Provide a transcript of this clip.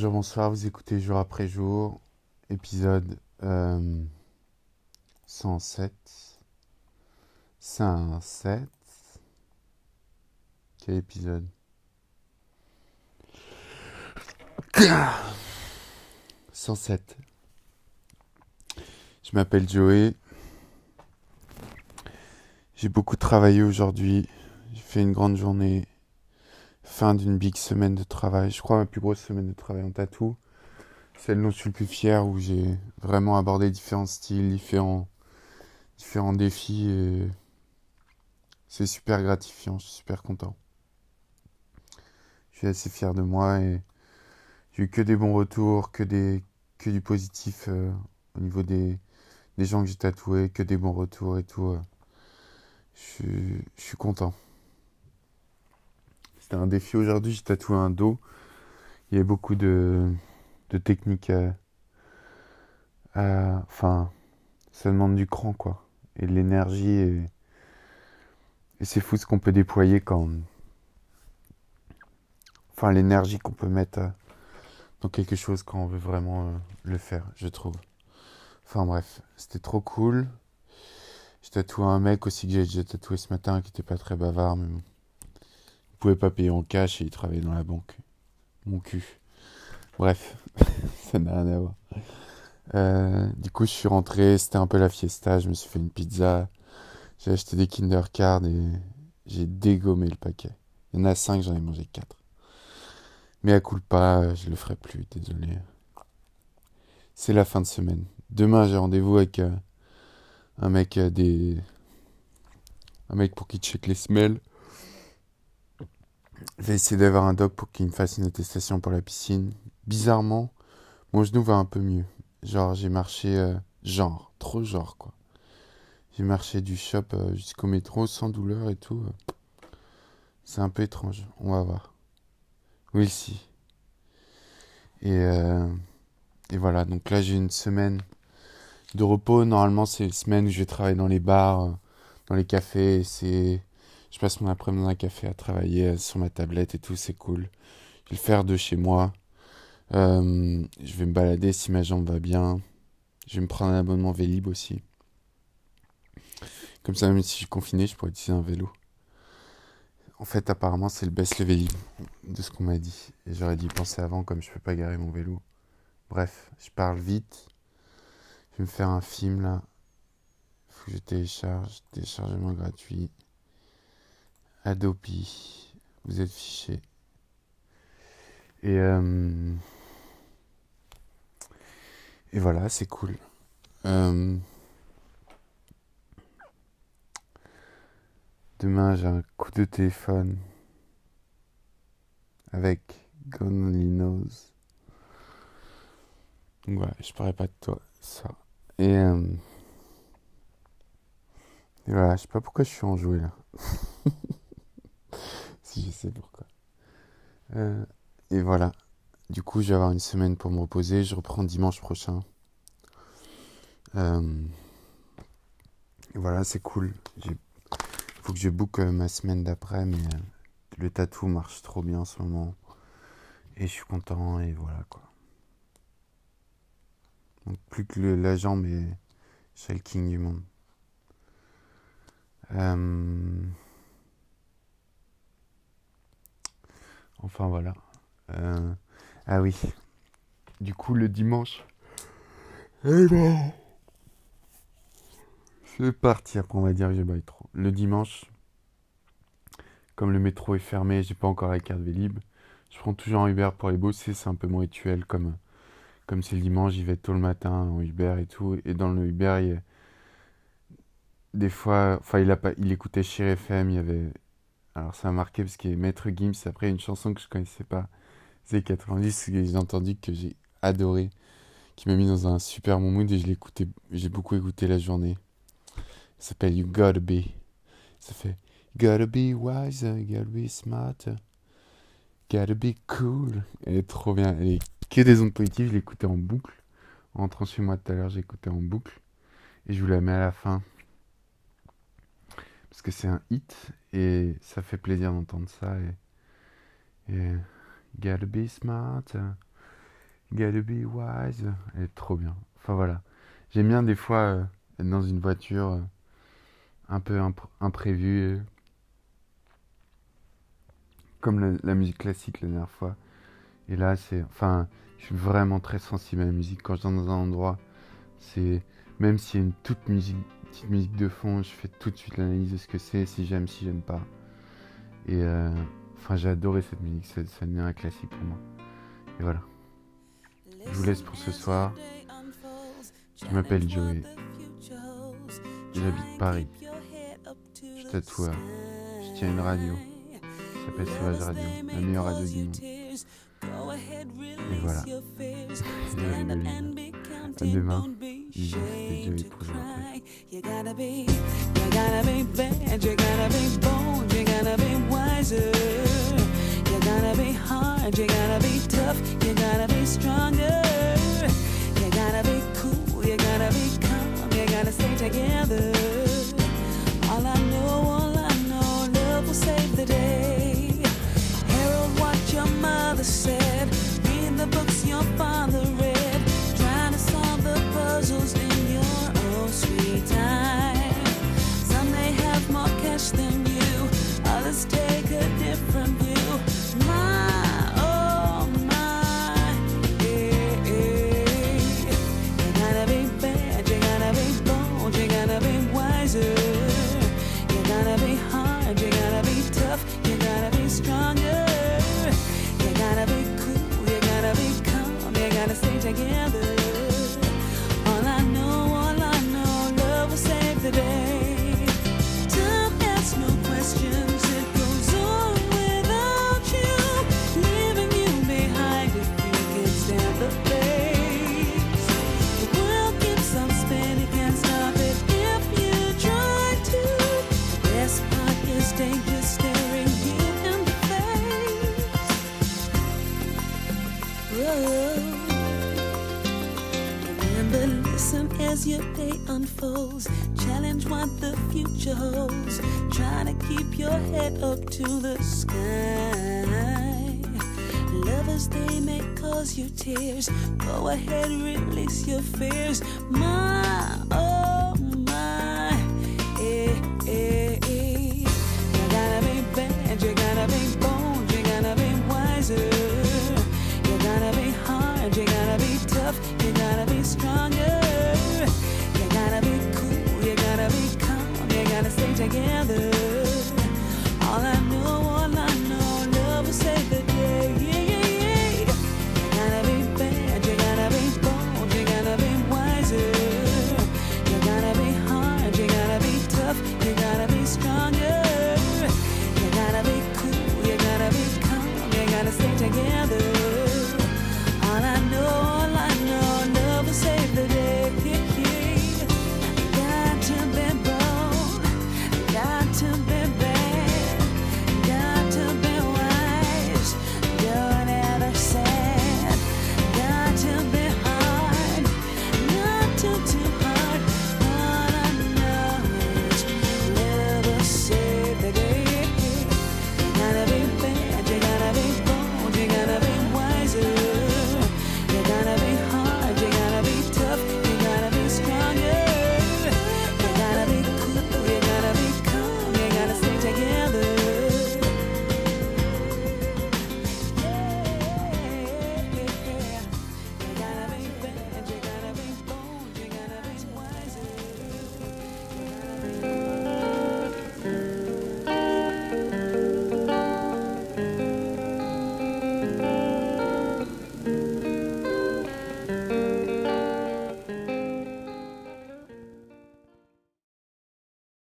Bonjour, bonsoir, vous écoutez jour après jour, épisode euh, 107. 107. Quel épisode? 107. Je m'appelle Joey. J'ai beaucoup travaillé aujourd'hui. J'ai fait une grande journée. Fin d'une big semaine de travail. Je crois ma plus grosse semaine de travail en tatou. Celle dont je suis le plus fier, où j'ai vraiment abordé différents styles, différents, différents défis. C'est super gratifiant. Je suis super content. Je suis assez fier de moi et j'ai eu que des bons retours, que, des, que du positif euh, au niveau des, des gens que j'ai tatoués, que des bons retours et tout. euh. Je suis content. C'était un défi aujourd'hui, j'ai tatoué un dos. Il y avait beaucoup de, de techniques à, Enfin, ça demande du cran, quoi. Et de l'énergie. Et, et c'est fou ce qu'on peut déployer quand... Enfin, l'énergie qu'on peut mettre euh, dans quelque chose quand on veut vraiment euh, le faire, je trouve. Enfin bref, c'était trop cool. J'ai tatoué un mec aussi que j'ai déjà tatoué ce matin qui était pas très bavard, mais bon. Pouvait pas payer en cash et il travaillait dans la banque. Mon cul. Bref, ça n'a rien à voir. Euh, du coup, je suis rentré, c'était un peu la fiesta, je me suis fait une pizza. J'ai acheté des Kinder Card et j'ai dégommé le paquet. Il y en a 5, j'en ai mangé 4. Mais à coup pas, je le ferai plus, désolé. C'est la fin de semaine. Demain, j'ai rendez-vous avec euh, un mec euh, des. Un mec pour qui check les semelles. Je vais essayer d'avoir un doc pour qu'il me fasse une attestation pour la piscine. Bizarrement, mon genou va un peu mieux. Genre, j'ai marché. euh, genre, trop genre, quoi. J'ai marché du shop euh, jusqu'au métro sans douleur et tout. C'est un peu étrange. On va voir. Oui, si. Et, euh, et voilà, donc là j'ai une semaine de repos. Normalement, c'est une semaine où je vais travailler dans les bars, dans les cafés. C'est, je passe mon après-midi un café à travailler euh, sur ma tablette et tout, c'est cool. Je vais le faire de chez moi. Euh, je vais me balader si ma jambe va bien. Je vais me prendre un abonnement Vélib aussi. Comme ça, même si je suis confiné, je pourrais utiliser un vélo. En fait, apparemment, c'est le best le Vélib, de ce qu'on m'a dit. Et j'aurais dû penser avant, comme je peux pas garer mon vélo. Bref, je parle vite. Je vais me faire un film là. Faut que je télécharge. Téléchargement gratuit. Adopi. Vous êtes fiché. Et, euh, et voilà, c'est cool. Euh, Demain, j'ai un coup de téléphone avec. Donc voilà, je parlais pas de toi, ça. Et, euh, et voilà, je sais pas pourquoi je suis enjoué là. si je sais pourquoi. Euh, et voilà. Du coup, je vais avoir une semaine pour me reposer. Je reprends dimanche prochain. Euh, voilà, c'est cool. J'ai faut que je book euh, ma semaine d'après, mais euh, le tatou marche trop bien en ce moment. Et je suis content, et voilà quoi. Donc plus que la jambe, et je serai le king du monde. Enfin voilà. Euh, Ah oui. Du coup, le dimanche. Eh ben. C'est parti, après on va dire que j'ai baillé trop. Le dimanche, comme le métro est fermé, j'ai pas encore la carte Vélib. Je prends toujours un Uber pour aller bosser, c'est un peu mon rituel. Comme comme c'est le dimanche, j'y vais tôt le matin en Uber et tout. Et dans le Uber, il y a des fois, enfin, il a pas, il écoutait Chir FM, il y avait. Alors ça m'a marqué parce a Maître Gims, après une chanson que je connaissais pas, c'est 90, que j'ai entendu que j'ai adoré, qui m'a mis dans un super bon mood et je écouté, j'ai beaucoup écouté la journée. Ça s'appelle You Gotta Be. Ça fait Gotta be wiser, gotta be smarter, gotta be cool. Elle est trop bien. Elle est que des ondes positives. Je l'ai écoutée en boucle. En rentrant chez moi tout à l'heure, écouté en boucle. Et je vous la mets à la fin. Parce que c'est un hit. Et ça fait plaisir d'entendre ça. Et, gotta be smarter, Gotta be wise. Elle est trop bien. Enfin voilà. J'aime bien des fois euh, être dans une voiture euh, un peu impr- imprévue. comme la, la musique classique la dernière fois. Et là, c'est. Enfin, je suis vraiment très sensible à la musique. Quand je suis dans un endroit, c'est. Même s'il y a une toute musique, petite musique de fond, je fais tout de suite l'analyse de ce que c'est, si j'aime, si j'aime pas. Et. euh, Enfin, j'ai adoré cette musique. Ça, devient un classique pour moi. Et voilà. Je vous laisse pour ce soir. Je m'appelle Joey. J'habite Paris. Je tatoue, euh, Je tiens une radio. Ça s'appelle Sauvage Radio, la meilleure radio du monde. Et voilà. À demain. Pour jouer après. You gotta be, you gotta be bad, you gotta be bold, you gotta be wiser. You gotta be hard, you gotta be tough, you gotta be stronger. You gotta be cool, you gotta be calm, you gotta stay together. Gotta stay together. Listen as your day unfolds. Challenge what the future holds. Try to keep your head up to the sky. Lovers, they may cause you tears. Go ahead, release your fears. My,